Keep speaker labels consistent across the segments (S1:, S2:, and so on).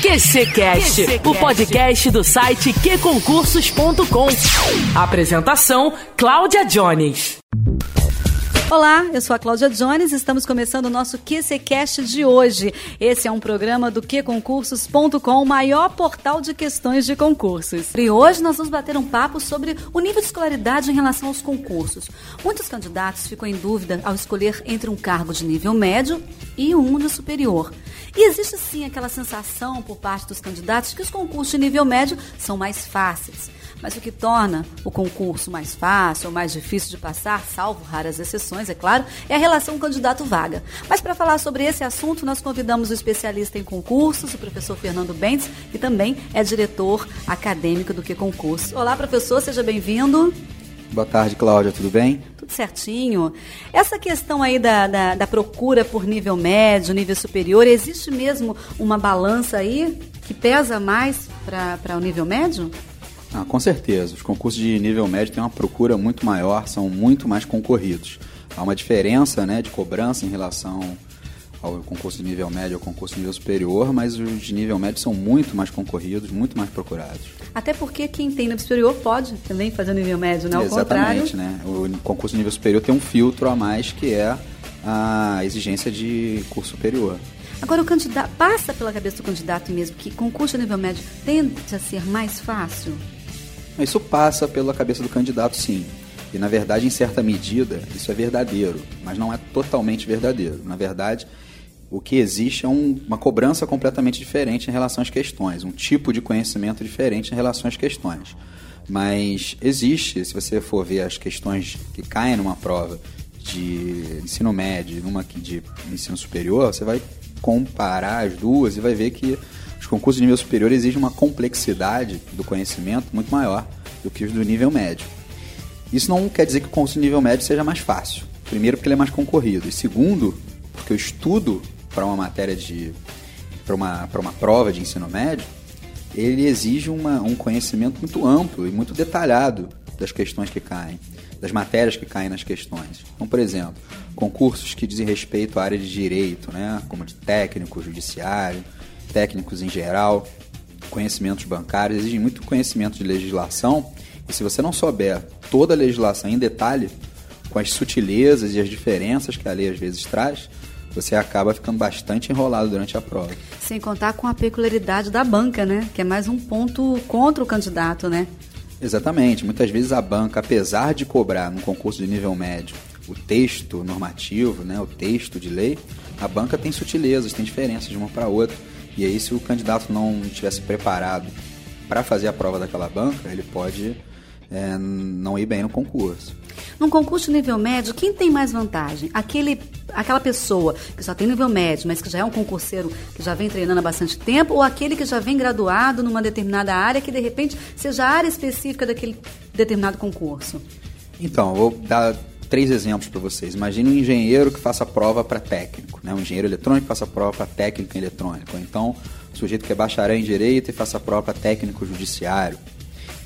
S1: QCcast, o podcast do site qconcursos.com. Apresentação: Cláudia Jones.
S2: Olá, eu sou a Cláudia Jones, estamos começando o nosso QCcast de hoje. Esse é um programa do QConcursos.com, o maior portal de questões de concursos. E hoje nós vamos bater um papo sobre o nível de escolaridade em relação aos concursos. Muitos candidatos ficam em dúvida ao escolher entre um cargo de nível médio e um de superior. E existe sim aquela sensação por parte dos candidatos que os concursos de nível médio são mais fáceis. Mas o que torna o concurso mais fácil ou mais difícil de passar, salvo raras exceções, é claro, é a relação candidato-vaga. Mas para falar sobre esse assunto, nós convidamos o especialista em concursos, o professor Fernando Bentes, que também é diretor acadêmico do Que Concurso. Olá, professor, seja bem-vindo.
S3: Boa tarde, Cláudia, tudo bem?
S2: Tudo certinho. Essa questão aí da, da, da procura por nível médio, nível superior, existe mesmo uma balança aí que pesa mais para o nível médio?
S3: Ah, com certeza. Os concursos de nível médio têm uma procura muito maior, são muito mais concorridos. Há uma diferença né, de cobrança em relação ao concurso de nível médio ao concurso de nível superior, mas os de nível médio são muito mais concorridos, muito mais procurados.
S2: Até porque quem tem nível superior pode também fazer o nível médio, não? Né?
S3: Exatamente, né? O concurso de nível superior tem um filtro a mais que é a exigência de curso superior.
S2: Agora, o candidato passa pela cabeça do candidato mesmo que concurso de nível médio tende a ser mais fácil?
S3: Isso passa pela cabeça do candidato, sim. E, na verdade, em certa medida, isso é verdadeiro, mas não é totalmente verdadeiro. Na verdade, o que existe é um, uma cobrança completamente diferente em relação às questões, um tipo de conhecimento diferente em relação às questões. Mas existe, se você for ver as questões que caem numa prova de ensino médio, numa de ensino superior, você vai comparar as duas e vai ver que os concursos de nível superior exigem uma complexidade do conhecimento muito maior do que os do nível médio. Isso não quer dizer que o concurso de nível médio seja mais fácil. Primeiro, porque ele é mais concorrido. E segundo, porque o estudo para uma matéria de. para uma, uma prova de ensino médio, ele exige uma, um conhecimento muito amplo e muito detalhado das questões que caem, das matérias que caem nas questões. Então, por exemplo, concursos que dizem respeito à área de direito, né, como de técnico, judiciário, técnicos em geral, conhecimentos bancários, exigem muito conhecimento de legislação. E se você não souber toda a legislação em detalhe, com as sutilezas e as diferenças que a lei às vezes traz, você acaba ficando bastante enrolado durante a prova.
S2: Sem contar com a peculiaridade da banca, né? Que é mais um ponto contra o candidato, né?
S3: Exatamente. Muitas vezes a banca, apesar de cobrar num concurso de nível médio o texto normativo, né, o texto de lei, a banca tem sutilezas, tem diferenças de uma para outra. E aí, se o candidato não tivesse preparado para fazer a prova daquela banca, ele pode é, não ir bem no concurso.
S2: Num concurso de nível médio, quem tem mais vantagem? Aquele, aquela pessoa que só tem nível médio, mas que já é um concurseiro que já vem treinando há bastante tempo, ou aquele que já vem graduado numa determinada área que de repente seja a área específica daquele determinado concurso?
S3: Então, vou dar três exemplos para vocês. Imagine um engenheiro que faça prova para técnico, né? um engenheiro eletrônico que faça prova para técnico em eletrônico. Ou então, um sujeito que é bacharel em direito e faça prova para técnico judiciário.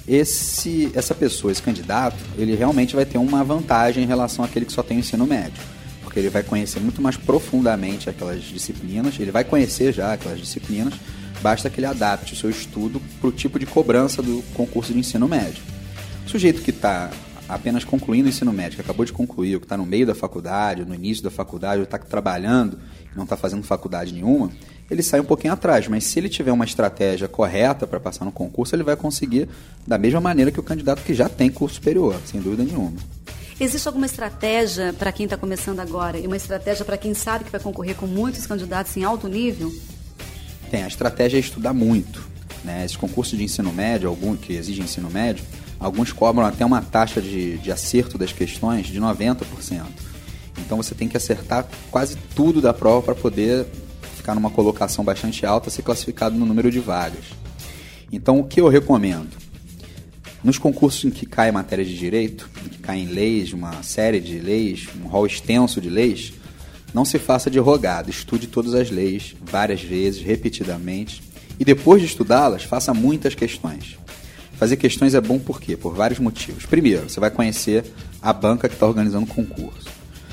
S3: Esse, essa pessoa, esse candidato, ele realmente vai ter uma vantagem em relação àquele que só tem o ensino médio. Porque ele vai conhecer muito mais profundamente aquelas disciplinas, ele vai conhecer já aquelas disciplinas, basta que ele adapte o seu estudo para o tipo de cobrança do concurso de ensino médio. O sujeito que está apenas concluindo o ensino médio, que acabou de concluir, ou que está no meio da faculdade, ou no início da faculdade, ou está trabalhando e não está fazendo faculdade nenhuma, ele sai um pouquinho atrás. Mas se ele tiver uma estratégia correta para passar no concurso, ele vai conseguir da mesma maneira que o candidato que já tem curso superior, sem dúvida nenhuma.
S2: Existe alguma estratégia para quem está começando agora e uma estratégia para quem sabe que vai concorrer com muitos candidatos em alto nível?
S3: Tem, a estratégia é estudar muito. Né? Esses concursos de ensino médio, algum que exigem ensino médio, Alguns cobram até uma taxa de, de acerto das questões de 90%. Então você tem que acertar quase tudo da prova para poder ficar numa colocação bastante alta, ser classificado no número de vagas. Então o que eu recomendo? Nos concursos em que cai matéria de direito, em que caem leis, uma série de leis, um rol extenso de leis, não se faça de rogado, estude todas as leis várias vezes, repetidamente, e depois de estudá-las, faça muitas questões. Fazer questões é bom por quê? Por vários motivos. Primeiro, você vai conhecer a banca que está organizando o concurso.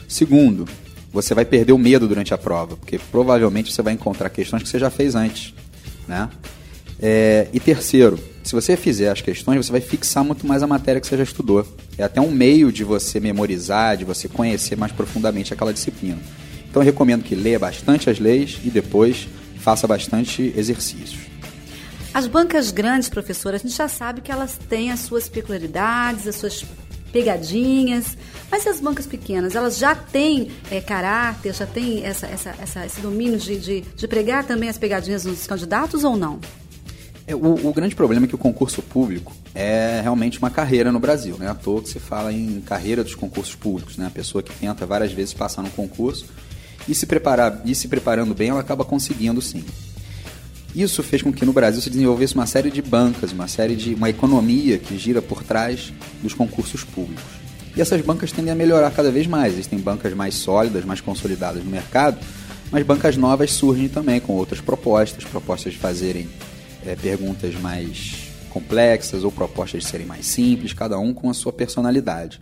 S3: Segundo, você vai perder o medo durante a prova, porque provavelmente você vai encontrar questões que você já fez antes. Né? É, e terceiro, se você fizer as questões, você vai fixar muito mais a matéria que você já estudou. É até um meio de você memorizar, de você conhecer mais profundamente aquela disciplina. Então eu recomendo que leia bastante as leis e depois faça bastante exercícios.
S2: As bancas grandes, professora, a gente já sabe que elas têm as suas peculiaridades, as suas pegadinhas. Mas as bancas pequenas? Elas já têm é, caráter, já têm essa, essa, essa, esse domínio de, de, de pregar também as pegadinhas nos candidatos ou não?
S3: É, o, o, grande problema é que o concurso público é realmente uma carreira no Brasil, né? À toa que se fala em carreira dos concursos públicos, né? A pessoa que tenta várias vezes passar no concurso e se preparar e se preparando bem, ela acaba conseguindo sim. Isso fez com que no Brasil se desenvolvesse uma série de bancas, uma série de uma economia que gira por trás dos concursos públicos. E essas bancas tendem a melhorar cada vez mais. Existem bancas mais sólidas, mais consolidadas no mercado, mas bancas novas surgem também com outras propostas, propostas de fazerem é, perguntas mais complexas ou propostas de serem mais simples, cada um com a sua personalidade.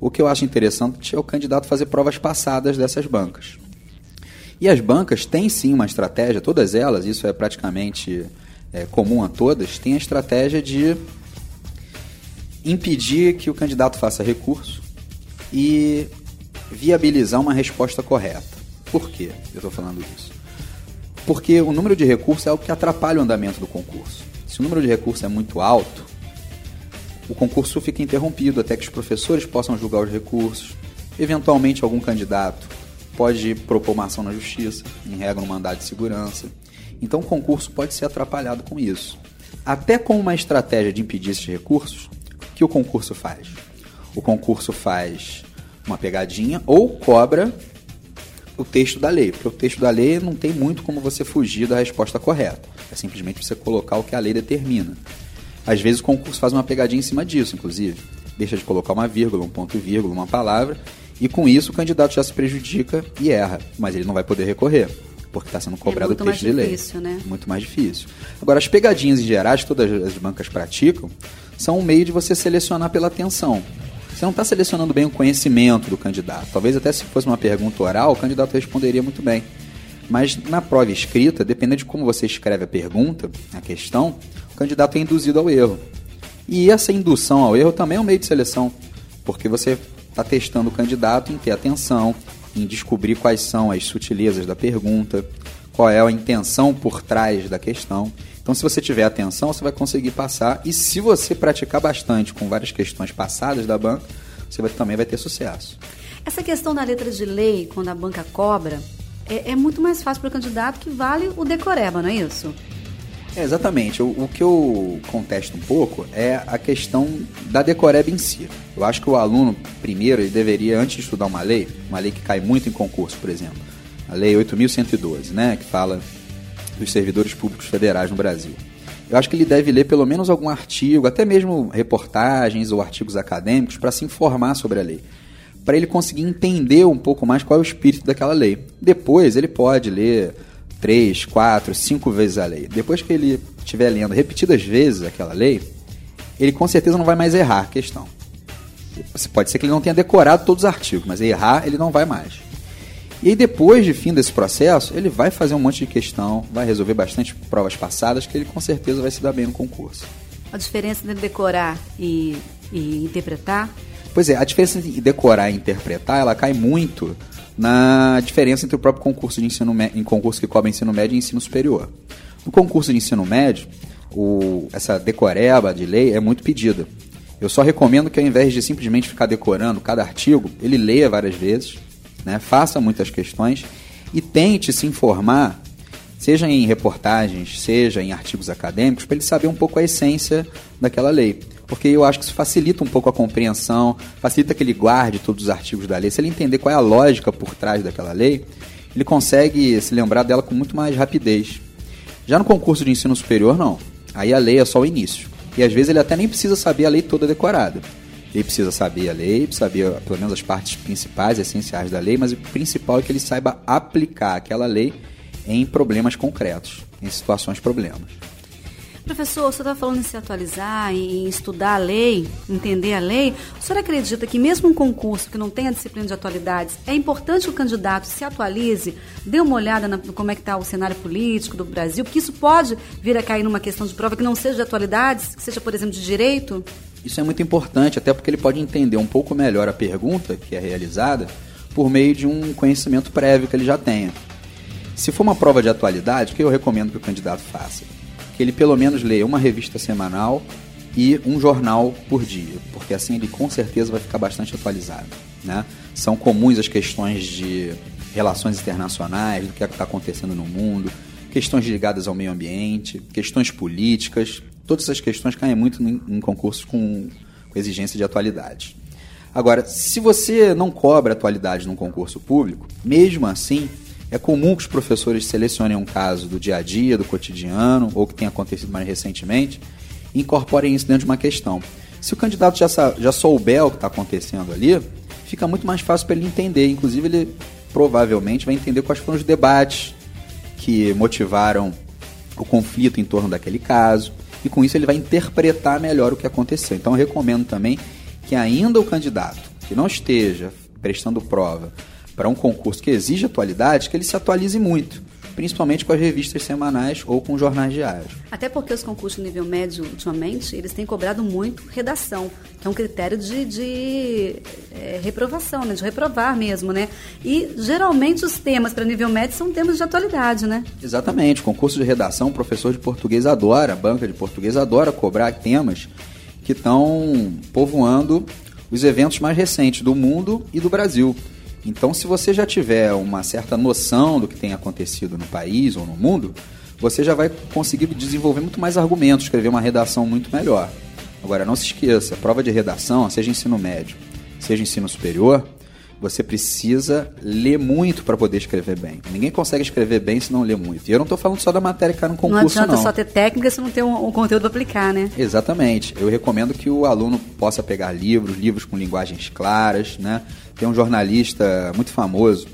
S3: O que eu acho interessante é o candidato fazer provas passadas dessas bancas. E as bancas têm sim uma estratégia, todas elas, isso é praticamente é, comum a todas, têm a estratégia de impedir que o candidato faça recurso e viabilizar uma resposta correta. Por quê eu estou falando isso? Porque o número de recursos é o que atrapalha o andamento do concurso. Se o número de recursos é muito alto, o concurso fica interrompido até que os professores possam julgar os recursos. Eventualmente, algum candidato pode propor uma ação na justiça, em regra, um mandado de segurança. Então, o concurso pode ser atrapalhado com isso. Até com uma estratégia de impedir esses recursos, o que o concurso faz? O concurso faz uma pegadinha ou cobra o texto da lei, porque o texto da lei não tem muito como você fugir da resposta correta. É simplesmente você colocar o que a lei determina. Às vezes o concurso faz uma pegadinha em cima disso, inclusive. Deixa de colocar uma vírgula, um ponto e vírgula, uma palavra e com isso o candidato já se prejudica e erra, mas ele não vai poder recorrer, porque está sendo cobrado é o texto de lei.
S2: Difícil, né?
S3: Muito mais difícil. Agora, as pegadinhas em gerais que todas as bancas praticam são um meio de você selecionar pela atenção. Você não está selecionando bem o conhecimento do candidato. Talvez até se fosse uma pergunta oral, o candidato responderia muito bem. Mas na prova escrita, dependendo de como você escreve a pergunta, a questão, o candidato é induzido ao erro. E essa indução ao erro também é um meio de seleção, porque você está testando o candidato em ter atenção, em descobrir quais são as sutilezas da pergunta, qual é a intenção por trás da questão. Então, se você tiver atenção, você vai conseguir passar. E se você praticar bastante com várias questões passadas da banca, você vai, também vai ter sucesso.
S2: Essa questão da letra de lei, quando a banca cobra, é, é muito mais fácil para o candidato que vale o decoreba, não é isso?
S3: É, exatamente. O, o, que eu contesto um pouco é a questão da decoreba em si. Eu acho que o aluno, primeiro, ele deveria, antes de estudar uma lei, uma lei que cai muito em concurso, por exemplo, a Lei 8.112, né, que fala dos servidores públicos federais no Brasil. Eu acho que ele deve ler pelo menos algum artigo, até mesmo reportagens ou artigos acadêmicos, para se informar sobre a lei. Para ele conseguir entender um pouco mais qual é o espírito daquela lei. Depois, ele pode ler três, quatro, cinco vezes a lei. Depois que ele estiver lendo repetidas vezes aquela lei, ele com certeza não vai mais errar a questão. Pode ser que ele não tenha decorado todos os artigos, mas errar ele não vai mais. E aí, depois de fim desse processo, ele vai fazer um monte de questão, vai resolver bastante provas passadas, que ele com certeza vai se dar bem no concurso.
S2: A diferença entre decorar e, e interpretar?
S3: Pois é, a diferença entre decorar e interpretar, ela cai muito na diferença entre o próprio concurso de ensino em concurso que cobre ensino médio e ensino superior. No concurso de ensino médio, o, essa decoreba de lei é muito pedida. Eu só recomendo que ao invés de simplesmente ficar decorando cada artigo, ele leia várias vezes, né, faça muitas questões e tente se informar, seja em reportagens, seja em artigos acadêmicos, para ele saber um pouco a essência daquela lei porque eu acho que isso facilita um pouco a compreensão, facilita que ele guarde todos os artigos da lei. Se ele entender qual é a lógica por trás daquela lei, ele consegue se lembrar dela com muito mais rapidez. Já no concurso de ensino superior, não. Aí a lei é só o início. E às vezes ele até nem precisa saber a lei toda decorada. Ele precisa saber a lei, saber pelo menos as partes principais, essenciais da lei, mas o principal é que ele saiba aplicar aquela lei em problemas concretos, em situações problemas.
S2: Professor, senhor está falando em se atualizar, em estudar a lei, entender a lei. O senhor acredita que mesmo um concurso que não tenha disciplina de atualidades, é importante que o candidato se atualize, dê uma olhada na, como é que está o cenário político do Brasil, porque isso pode vir a cair numa questão de prova que não seja de atualidades, que seja, por exemplo, de direito?
S3: Isso é muito importante, até porque ele pode entender um pouco melhor a pergunta que é realizada por meio de um conhecimento prévio que ele já tenha. Se for uma prova de atualidade, o que eu recomendo que o candidato faça? Que ele pelo menos leia uma revista semanal e um jornal por dia, porque assim ele com certeza vai ficar bastante atualizado. Né? São comuns as questões de relações internacionais, do que é está acontecendo no mundo, questões ligadas ao meio ambiente, questões políticas, todas essas questões caem muito em, em concursos com, com exigência de atualidade. Agora, se você não cobra atualidade num concurso público, mesmo assim, é comum que os professores selecionem um caso do dia a dia, do cotidiano, ou que tenha acontecido mais recentemente, e incorporem isso dentro de uma questão. Se o candidato já, já souber o que está acontecendo ali, fica muito mais fácil para ele entender. Inclusive, ele provavelmente vai entender quais foram os debates que motivaram o conflito em torno daquele caso, e com isso ele vai interpretar melhor o que aconteceu. Então, recomendo também que ainda o candidato que não esteja prestando prova para um concurso que exige atualidade, que ele se atualize muito, principalmente com as revistas semanais ou com jornais diários.
S2: Até porque os concursos de nível médio, ultimamente, eles têm cobrado muito redação, que é um critério de, de é, reprovação, né? de reprovar mesmo, né? E geralmente os temas para nível médio são temas de atualidade, né?
S3: Exatamente. Concurso de redação, o professor de português adora, a banca de português adora cobrar temas que estão povoando os eventos mais recentes do mundo e do Brasil. Então, se você já tiver uma certa noção do que tem acontecido no país ou no mundo, você já vai conseguir desenvolver muito mais argumentos, escrever uma redação muito melhor. Agora, não se esqueça, prova de redação, seja ensino médio, seja ensino superior, você precisa ler muito para poder escrever bem. Ninguém consegue escrever bem se não ler muito. E eu não estou falando só da matéria que cai no concurso,
S2: não. Adianta
S3: não.
S2: só ter técnica se não ter um, um conteúdo para aplicar, né?
S3: Exatamente. Eu recomendo que o aluno possa pegar livros, livros com linguagens claras, né? Tem um jornalista muito famoso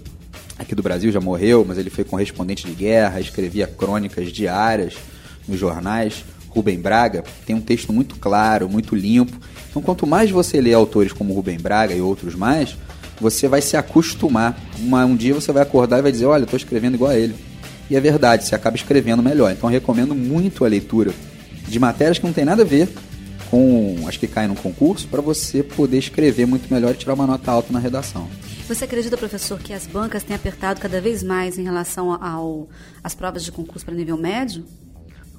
S3: aqui do Brasil, já morreu, mas ele foi correspondente de guerra, escrevia crônicas diárias nos jornais. Rubem Braga tem um texto muito claro, muito limpo. Então, quanto mais você lê autores como Rubem Braga e outros mais, você vai se acostumar. Uma, um dia você vai acordar e vai dizer: Olha, eu estou escrevendo igual a ele. E é verdade, você acaba escrevendo melhor. Então recomendo muito a leitura de matérias que não tem nada a ver com as que caem no concurso para você poder escrever muito melhor e tirar uma nota alta na redação.
S2: Você acredita, professor, que as bancas têm apertado cada vez mais em relação ao, às provas de concurso para nível médio?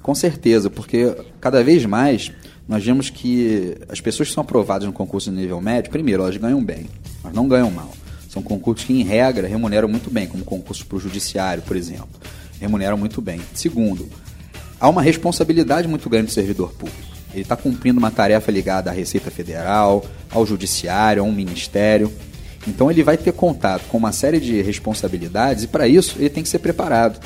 S3: Com certeza, porque cada vez mais nós vemos que as pessoas que são aprovadas no concurso de nível médio, primeiro, elas ganham bem, mas não ganham mal. São concursos que, em regra, remuneram muito bem, como concurso para o judiciário, por exemplo. Remuneram muito bem. Segundo, há uma responsabilidade muito grande do servidor público. Ele está cumprindo uma tarefa ligada à Receita Federal, ao Judiciário, a um ministério. Então ele vai ter contato com uma série de responsabilidades e, para isso, ele tem que ser preparado.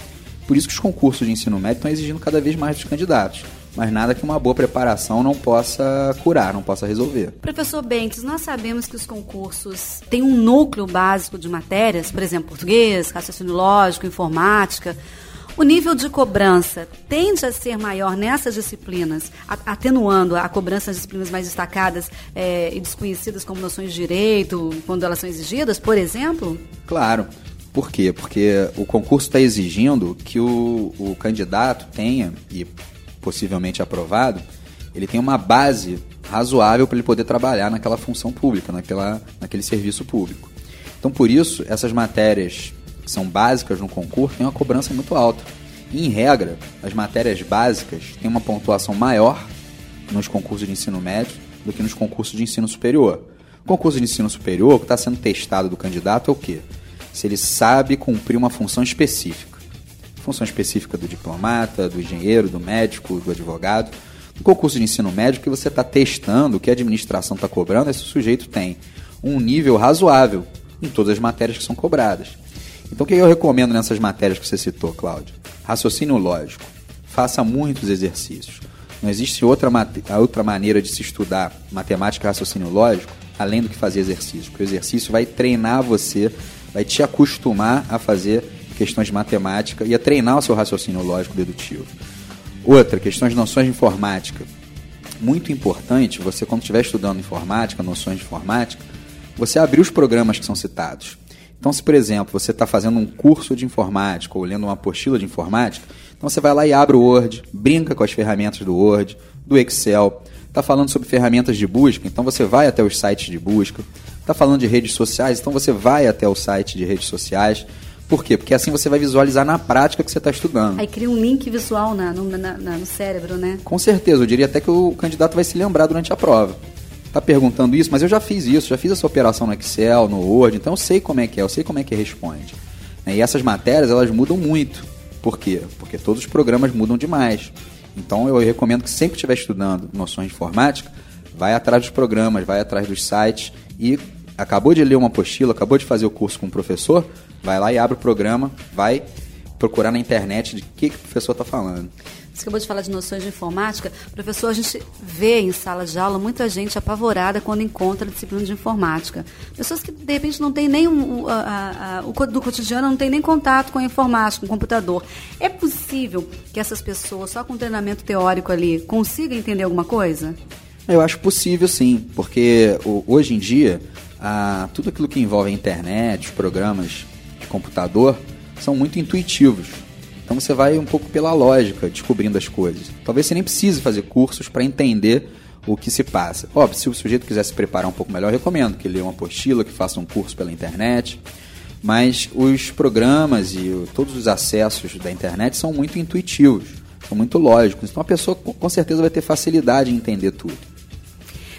S3: Por isso que os concursos de ensino médio estão exigindo cada vez mais dos candidatos mas nada que uma boa preparação não possa curar, não possa resolver.
S2: Professor Bentes, nós sabemos que os concursos têm um núcleo básico de matérias, por exemplo, português, raciocínio lógico, informática. O nível de cobrança tende a ser maior nessas disciplinas, atenuando a cobrança das disciplinas mais destacadas é, e desconhecidas como noções de direito, quando elas são exigidas, por exemplo?
S3: Claro. Por quê? Porque o concurso está exigindo que o, o candidato tenha, e possivelmente aprovado, ele tem uma base razoável para ele poder trabalhar naquela função pública, naquela, naquele serviço público. Então, por isso, essas matérias que são básicas no concurso têm uma cobrança muito alta. E, em regra, as matérias básicas têm uma pontuação maior nos concursos de ensino médio do que nos concursos de ensino superior. O concurso de ensino superior, o que está sendo testado do candidato é o quê? Se ele sabe cumprir uma função específica função específica do diplomata, do engenheiro, do médico, do advogado. No concurso de ensino médio, que você está testando, o que a administração está cobrando, esse sujeito tem um nível razoável em todas as matérias que são cobradas. Então, o que eu recomendo nessas matérias que você citou, Cláudio? Raciocínio lógico. Faça muitos exercícios. Não existe outra, outra maneira de se estudar matemática e raciocínio lógico além do que fazer exercício. Porque o exercício vai treinar você, vai te acostumar a fazer questões de matemática e a treinar o seu raciocínio lógico dedutivo. Outra, questões de noções de informática. Muito importante, você quando estiver estudando informática, noções de informática, você abrir os programas que são citados. Então, se por exemplo você está fazendo um curso de informática ou lendo uma apostila de informática, então você vai lá e abre o Word, brinca com as ferramentas do Word, do Excel, está falando sobre ferramentas de busca, então você vai até os sites de busca, está falando de redes sociais, então você vai até o site de redes sociais. Por quê? Porque assim você vai visualizar na prática que você está estudando.
S2: Aí cria um link visual na, no, na, na, no cérebro, né?
S3: Com certeza, eu diria até que o candidato vai se lembrar durante a prova. Está perguntando isso, mas eu já fiz isso, já fiz essa operação no Excel, no Word, então eu sei como é que é, eu sei como é que responde. E essas matérias, elas mudam muito. Por quê? Porque todos os programas mudam demais. Então eu recomendo que sempre que estiver estudando noções de informática, vai atrás dos programas, vai atrás dos sites e acabou de ler uma apostila, acabou de fazer o curso com o professor, vai lá e abre o programa, vai procurar na internet de que, que o professor está falando.
S2: Você acabou de falar de noções de informática. Professor, a gente vê em sala de aula muita gente apavorada quando encontra a disciplina de informática. Pessoas que, de repente, não têm nem um, a, a, a, o do cotidiano, não tem nem contato com a informática, com o computador. É possível que essas pessoas, só com treinamento teórico ali, consigam entender alguma coisa?
S3: Eu acho possível sim, porque hoje em dia, tudo aquilo que envolve a internet, os programas de computador, são muito intuitivos. Então você vai um pouco pela lógica, descobrindo as coisas. Talvez você nem precise fazer cursos para entender o que se passa. Óbvio, se o sujeito quiser se preparar um pouco melhor, recomendo que leia uma apostila, que faça um curso pela internet. Mas os programas e todos os acessos da internet são muito intuitivos, são muito lógicos. Então a pessoa com certeza vai ter facilidade em entender tudo.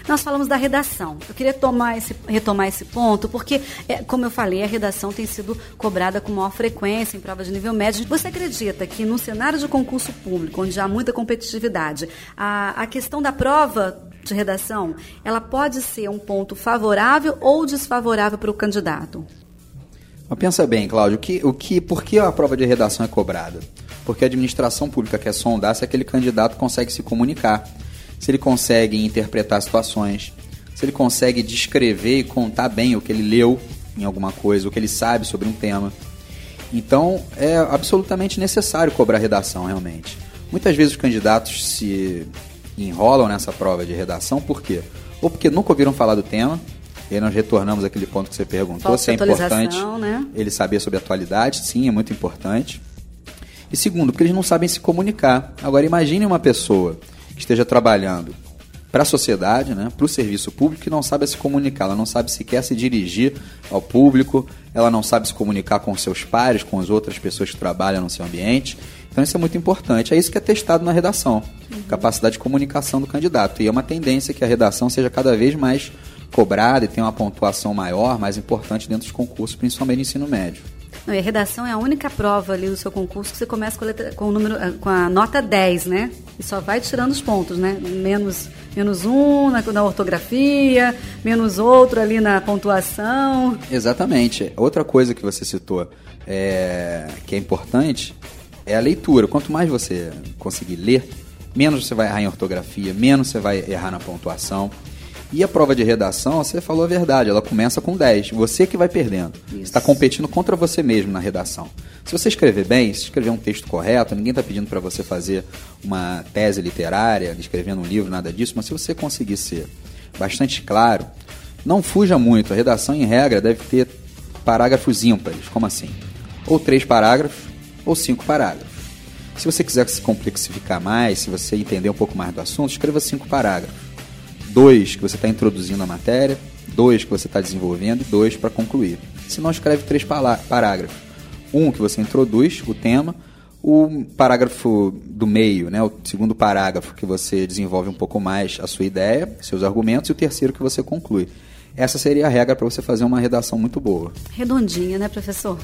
S2: Nós falamos da redação. Eu queria tomar esse, retomar esse ponto, porque, é, como eu falei, a redação tem sido cobrada com maior frequência em provas de nível médio. Você acredita que no cenário de concurso público, onde há muita competitividade, a, a questão da prova de redação, ela pode ser um ponto favorável ou desfavorável para o candidato?
S3: Mas pensa bem, Cláudio, que, o que, por que a prova de redação é cobrada? Porque a administração pública quer sondar se aquele candidato consegue se comunicar se ele consegue interpretar situações, se ele consegue descrever e contar bem o que ele leu em alguma coisa, o que ele sabe sobre um tema. Então, é absolutamente necessário cobrar redação, realmente. Muitas vezes os candidatos se enrolam nessa prova de redação, por quê? Ou porque nunca ouviram falar do tema, e aí nós retornamos àquele ponto que você perguntou, se é importante né? ele saber sobre a atualidade, sim, é muito importante. E segundo, porque eles não sabem se comunicar. Agora imagine uma pessoa que esteja trabalhando para a sociedade, né, para o serviço público, que não sabe se comunicar, ela não sabe sequer se dirigir ao público, ela não sabe se comunicar com seus pares, com as outras pessoas que trabalham no seu ambiente. Então isso é muito importante. É isso que é testado na redação, uhum. capacidade de comunicação do candidato. E é uma tendência que a redação seja cada vez mais cobrada e tenha uma pontuação maior, mais importante dentro dos concursos, principalmente no ensino médio.
S2: Não, e a redação é a única prova ali do seu concurso que você começa com a, letra, com o número, eh, com a nota 10, né? E só vai tirando os pontos, né? Menos, menos um na, na ortografia, menos outro ali na pontuação.
S3: Exatamente. Outra coisa que você citou é, que é importante é a leitura. Quanto mais você conseguir ler, menos você vai errar em ortografia, menos você vai errar na pontuação. E a prova de redação, você falou a verdade, ela começa com 10. Você que vai perdendo. Isso. Você está competindo contra você mesmo na redação. Se você escrever bem, se escrever um texto correto, ninguém está pedindo para você fazer uma tese literária, escrevendo um livro, nada disso, mas se você conseguir ser bastante claro, não fuja muito. A redação, em regra, deve ter parágrafos ímpares. Como assim? Ou três parágrafos, ou cinco parágrafos. Se você quiser se complexificar mais, se você entender um pouco mais do assunto, escreva cinco parágrafos dois que você está introduzindo a matéria, dois que você está desenvolvendo e dois para concluir. Se não, escreve três parágrafos. Um que você introduz o tema, o parágrafo do meio, né, o segundo parágrafo que você desenvolve um pouco mais a sua ideia, seus argumentos, e o terceiro que você conclui. Essa seria a regra para você fazer uma redação muito boa.
S2: Redondinha, né, professor?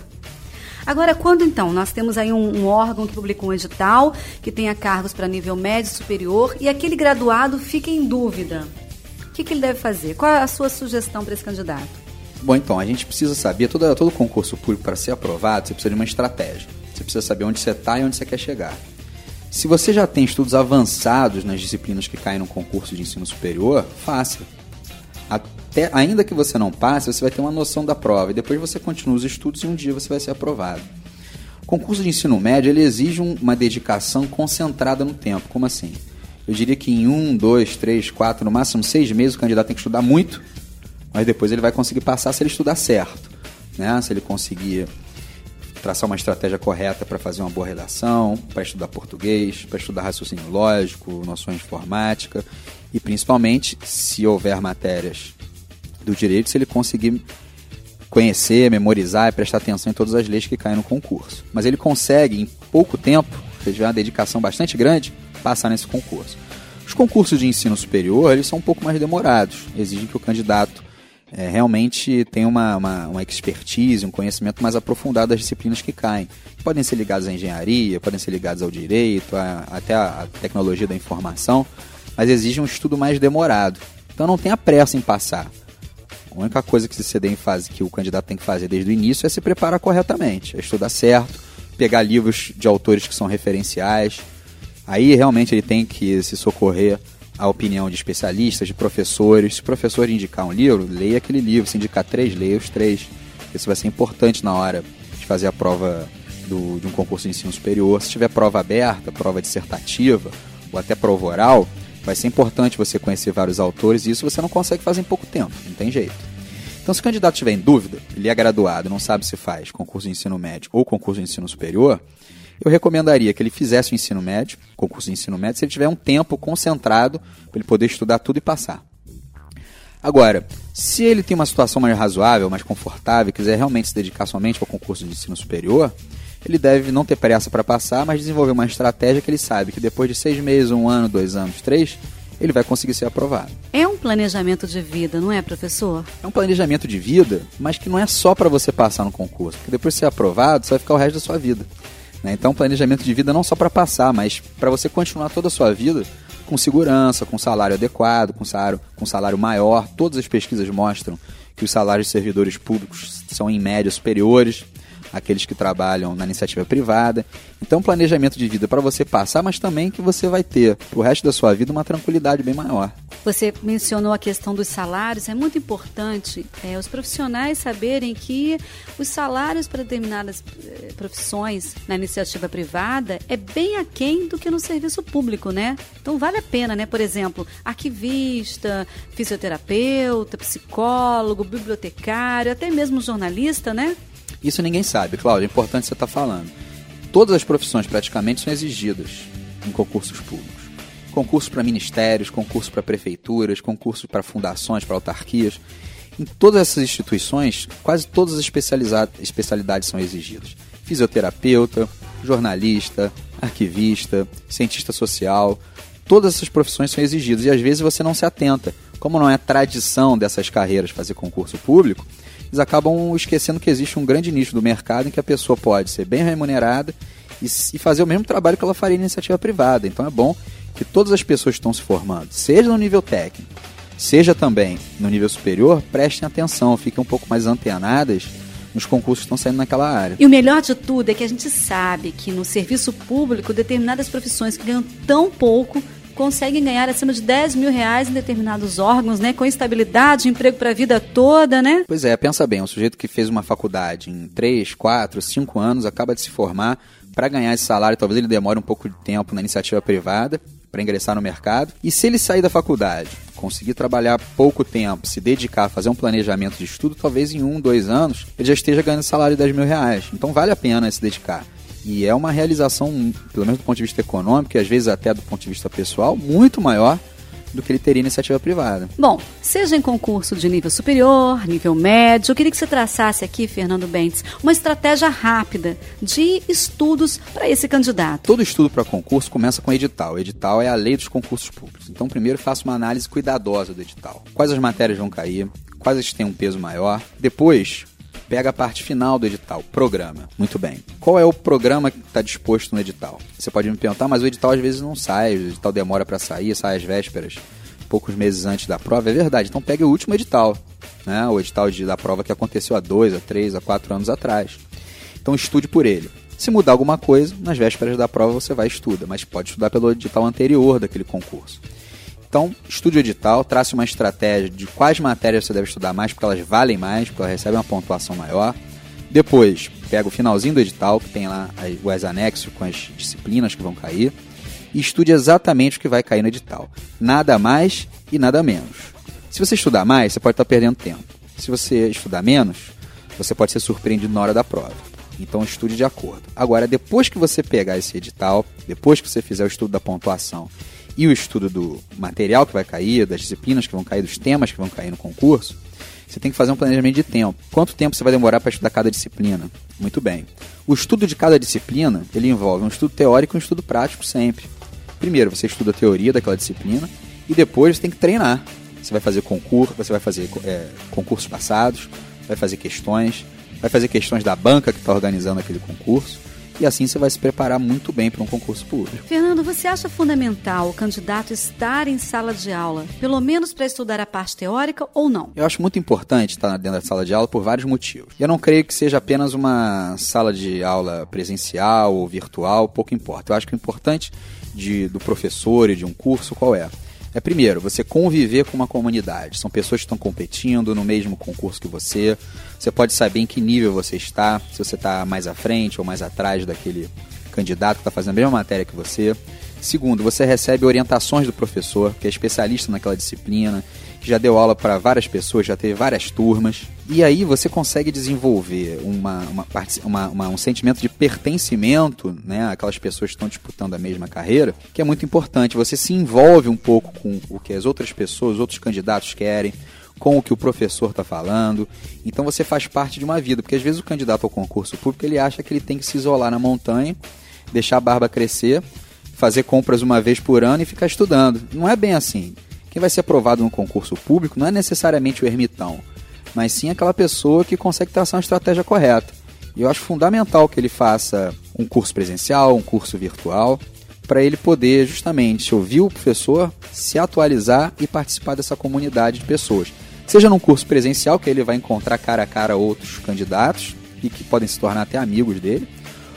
S2: Agora, quando então nós temos aí um, um órgão que publica um edital, que tenha cargos para nível médio superior, e aquele graduado fica em dúvida, o que, que ele deve fazer? Qual a sua sugestão para esse candidato?
S3: Bom, então, a gente precisa saber, todo, todo concurso público para ser aprovado, você precisa de uma estratégia. Você precisa saber onde você está e onde você quer chegar. Se você já tem estudos avançados nas disciplinas que caem no concurso de ensino superior, faça até, ainda que você não passe, você vai ter uma noção da prova e depois você continua os estudos e um dia você vai ser aprovado. concurso de ensino médio ele exige uma dedicação concentrada no tempo. Como assim? Eu diria que em um, dois, três, quatro, no máximo seis meses o candidato tem que estudar muito, mas depois ele vai conseguir passar se ele estudar certo. Né? Se ele conseguir traçar uma estratégia correta para fazer uma boa redação, para estudar português, para estudar raciocínio lógico, noções de informática e principalmente, se houver matérias do direito, se ele conseguir conhecer, memorizar e prestar atenção em todas as leis que caem no concurso. Mas ele consegue, em pouco tempo, se tiver uma dedicação bastante grande, passar nesse concurso. Os concursos de ensino superior eles são um pouco mais demorados, exigem que o candidato é, realmente tenha uma, uma, uma, expertise, um conhecimento mais aprofundado das disciplinas que caem. Podem ser ligados à engenharia, podem ser ligados ao direito, a, até a tecnologia da informação, mas exigem um estudo mais demorado. Então não tenha pressa em passar. A única coisa que se em fase que o candidato tem que fazer desde o início é se preparar corretamente, é estudar certo, pegar livros de autores que são referenciais, Aí realmente ele tem que se socorrer à opinião de especialistas, de professores. Se o professor indicar um livro, leia aquele livro. Se indicar três, leia os três. Isso vai ser importante na hora de fazer a prova do, de um concurso de ensino superior. Se tiver prova aberta, prova dissertativa ou até prova oral, vai ser importante você conhecer vários autores e isso você não consegue fazer em pouco tempo, não tem jeito. Então, se o candidato tiver em dúvida, ele é graduado, não sabe se faz concurso de ensino médio ou concurso de ensino superior, eu recomendaria que ele fizesse o ensino médio, concurso de ensino médio, se ele tiver um tempo concentrado para ele poder estudar tudo e passar. Agora, se ele tem uma situação mais razoável, mais confortável, quiser realmente se dedicar somente ao concurso de ensino superior, ele deve não ter pressa para passar, mas desenvolver uma estratégia que ele sabe que depois de seis meses, um ano, dois anos, três, ele vai conseguir ser aprovado.
S2: É um planejamento de vida, não é, professor?
S3: É um planejamento de vida, mas que não é só para você passar no concurso, porque depois de ser aprovado, você vai ficar o resto da sua vida. Né? Então, planejamento de vida não só para passar, mas para você continuar toda a sua vida com segurança, com salário adequado, com salário, com salário maior. Todas as pesquisas mostram que os salários de servidores públicos são, em média, superiores aqueles que trabalham na iniciativa privada. Então, planejamento de vida para você passar, mas também que você vai ter o resto da sua vida uma tranquilidade bem maior.
S2: Você mencionou a questão dos salários, é muito importante é, os profissionais saberem que os salários para determinadas é, profissões na iniciativa privada é bem aquém do que no serviço público, né? Então vale a pena, né? Por exemplo, arquivista, fisioterapeuta, psicólogo, bibliotecário, até mesmo jornalista, né?
S3: Isso ninguém sabe, Cláudio, é importante você estar tá falando. Todas as profissões praticamente são exigidas em concursos públicos. Concursos para ministérios, concursos para prefeituras, concursos para fundações, para autarquias. Em todas essas instituições, quase todas as especialidades são exigidas. Fisioterapeuta, jornalista, arquivista, cientista social, todas essas profissões são exigidas e às vezes você não se atenta. Como não é tradição dessas carreiras fazer concurso público, eles acabam esquecendo que existe um grande nicho do mercado em que a pessoa pode ser bem remunerada e, e fazer o mesmo trabalho que ela faria em iniciativa privada. Então é bom que todas as pessoas que estão se formando, seja no nível técnico, seja também no nível superior, prestem atenção, fiquem um pouco mais antenadas nos concursos que estão saindo naquela área.
S2: E o melhor de tudo é que a gente sabe que no serviço público, determinadas profissões que ganham tão pouco conseguem ganhar acima de 10 mil reais em determinados órgãos, né? Com estabilidade, emprego para a vida toda, né?
S3: Pois é, pensa bem, um sujeito que fez uma faculdade em 3, 4, 5 anos, acaba de se formar, para ganhar esse salário, talvez ele demore um pouco de tempo na iniciativa privada, para ingressar no mercado. E se ele sair da faculdade, conseguir trabalhar pouco tempo, se dedicar a fazer um planejamento de estudo, talvez em um, dois anos, ele já esteja ganhando salário de 10 mil reais. Então vale a pena se dedicar. E é uma realização, pelo menos do ponto de vista econômico, e às vezes até do ponto de vista pessoal, muito maior do que ele teria iniciativa privada.
S2: Bom, seja em concurso de nível superior, nível médio, eu queria que você traçasse aqui, Fernando Bentes, uma estratégia rápida de estudos para esse candidato.
S3: Todo estudo para concurso começa com edital. O edital é a lei dos concursos públicos. Então, primeiro faça uma análise cuidadosa do edital. Quais as matérias vão cair? Quais têm um peso maior? Depois, pega a parte final do edital, programa. Muito bem. Qual é o programa que está disposto no edital? Você pode me perguntar, mas o edital às vezes não sai, o edital demora para sair, sai às vésperas, poucos meses antes da prova. É verdade. Então pega o último edital, né? o edital de, da prova que aconteceu há dois, a três, a quatro anos atrás. Então estude por ele. Se mudar alguma coisa, nas vésperas da prova você vai e estuda, mas pode estudar pelo edital anterior daquele concurso. Então, estude o edital, trace uma estratégia de quais matérias você deve estudar mais, porque elas valem mais, porque elas recebem uma pontuação maior. Depois, pega o finalzinho do edital, que tem lá os anexos com as disciplinas que vão cair, e estude exatamente o que vai cair no edital. Nada mais e nada menos. Se você estudar mais, você pode estar perdendo tempo. Se você estudar menos, você pode ser surpreendido na hora da prova. Então estude de acordo. Agora, depois que você pegar esse edital, depois que você fizer o estudo da pontuação e o estudo do material que vai cair, das disciplinas que vão cair, dos temas que vão cair no concurso, você tem que fazer um planejamento de tempo. Quanto tempo você vai demorar para estudar cada disciplina? Muito bem. O estudo de cada disciplina, ele envolve um estudo teórico e um estudo prático sempre. Primeiro, você estuda a teoria daquela disciplina e depois você tem que treinar. Você vai fazer concurso, você vai fazer é, concursos passados, vai fazer questões, vai fazer questões da banca que está organizando aquele concurso e assim você vai se preparar muito bem para um concurso público.
S2: Fernando, você acha fundamental o candidato estar em sala de aula, pelo menos para estudar a parte teórica ou não?
S3: Eu acho muito importante estar dentro da sala de aula por vários motivos. Eu não creio que seja apenas uma sala de aula presencial ou virtual, pouco importa. Eu acho que o importante de, do professor e de um curso qual é? É primeiro, você conviver com uma comunidade. São pessoas que estão competindo no mesmo concurso que você. Você pode saber em que nível você está, se você está mais à frente ou mais atrás daquele candidato que está fazendo a mesma matéria que você. Segundo, você recebe orientações do professor, que é especialista naquela disciplina, que já deu aula para várias pessoas, já teve várias turmas. E aí você consegue desenvolver uma, uma, uma, uma, um sentimento de pertencimento, né? Aquelas pessoas que estão disputando a mesma carreira, que é muito importante. Você se envolve um pouco com o que as outras pessoas, os outros candidatos querem, com o que o professor está falando. Então você faz parte de uma vida, porque às vezes o candidato ao concurso público ele acha que ele tem que se isolar na montanha, deixar a barba crescer, fazer compras uma vez por ano e ficar estudando. Não é bem assim. Quem vai ser aprovado no concurso público não é necessariamente o ermitão, mas sim aquela pessoa que consegue traçar uma estratégia correta. E eu acho fundamental que ele faça um curso presencial, um curso virtual, para ele poder justamente ouvir o professor, se atualizar e participar dessa comunidade de pessoas. Seja num curso presencial, que ele vai encontrar cara a cara outros candidatos e que podem se tornar até amigos dele,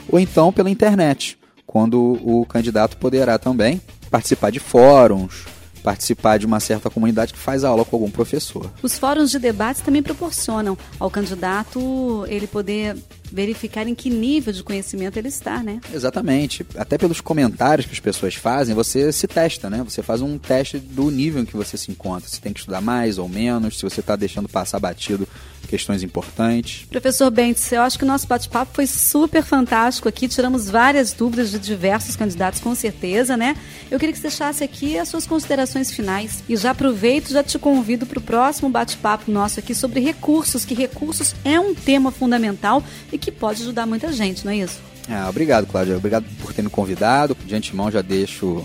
S3: ou então pela internet, quando o candidato poderá também participar de fóruns, participar de uma certa comunidade que faz aula com algum professor.
S2: Os fóruns de debates também proporcionam ao candidato ele poder verificar em que nível de conhecimento ele está, né?
S3: Exatamente. Até pelos comentários que as pessoas fazem, você se testa, né? Você faz um teste do nível em que você se encontra. Se tem que estudar mais ou menos, se você está deixando passar batido questões importantes.
S2: Professor Bentes, eu acho que o nosso bate-papo foi super fantástico aqui. Tiramos várias dúvidas de diversos candidatos, com certeza, né? Eu queria que você deixasse aqui as suas considerações finais. E já aproveito, já te convido para o próximo bate-papo nosso aqui sobre recursos, que recursos é um tema fundamental e que pode ajudar muita gente, não é isso?
S3: Ah, obrigado, Cláudia. Obrigado por ter me convidado. De antemão já deixo,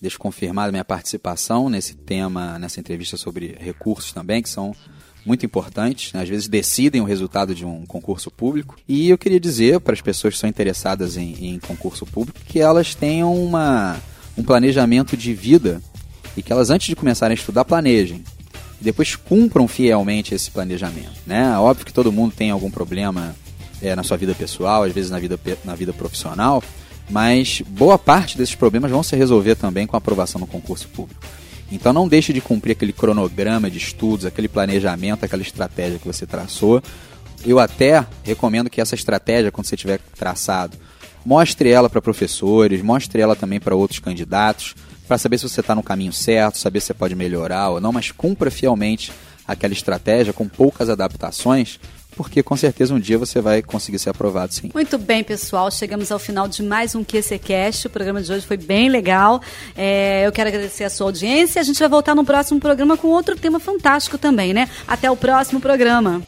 S3: deixo confirmada minha participação nesse tema, nessa entrevista sobre recursos também, que são muito importantes, né? às vezes decidem o resultado de um concurso público. E eu queria dizer para as pessoas que são interessadas em, em concurso público que elas tenham uma, um planejamento de vida e que elas, antes de começarem a estudar, planejem. E depois cumpram fielmente esse planejamento. Né? Óbvio que todo mundo tem algum problema é, na sua vida pessoal, às vezes na vida, na vida profissional, mas boa parte desses problemas vão se resolver também com a aprovação no concurso público. Então não deixe de cumprir aquele cronograma de estudos, aquele planejamento, aquela estratégia que você traçou. Eu até recomendo que essa estratégia, quando você tiver traçado, mostre ela para professores, mostre ela também para outros candidatos, para saber se você está no caminho certo, saber se você pode melhorar ou não, mas cumpra fielmente aquela estratégia com poucas adaptações porque com certeza um dia você vai conseguir ser aprovado sim.
S2: Muito bem, pessoal. Chegamos ao final de mais um QCCast. O programa de hoje foi bem legal. É, eu quero agradecer a sua audiência. A gente vai voltar no próximo programa com outro tema fantástico também, né? Até o próximo programa.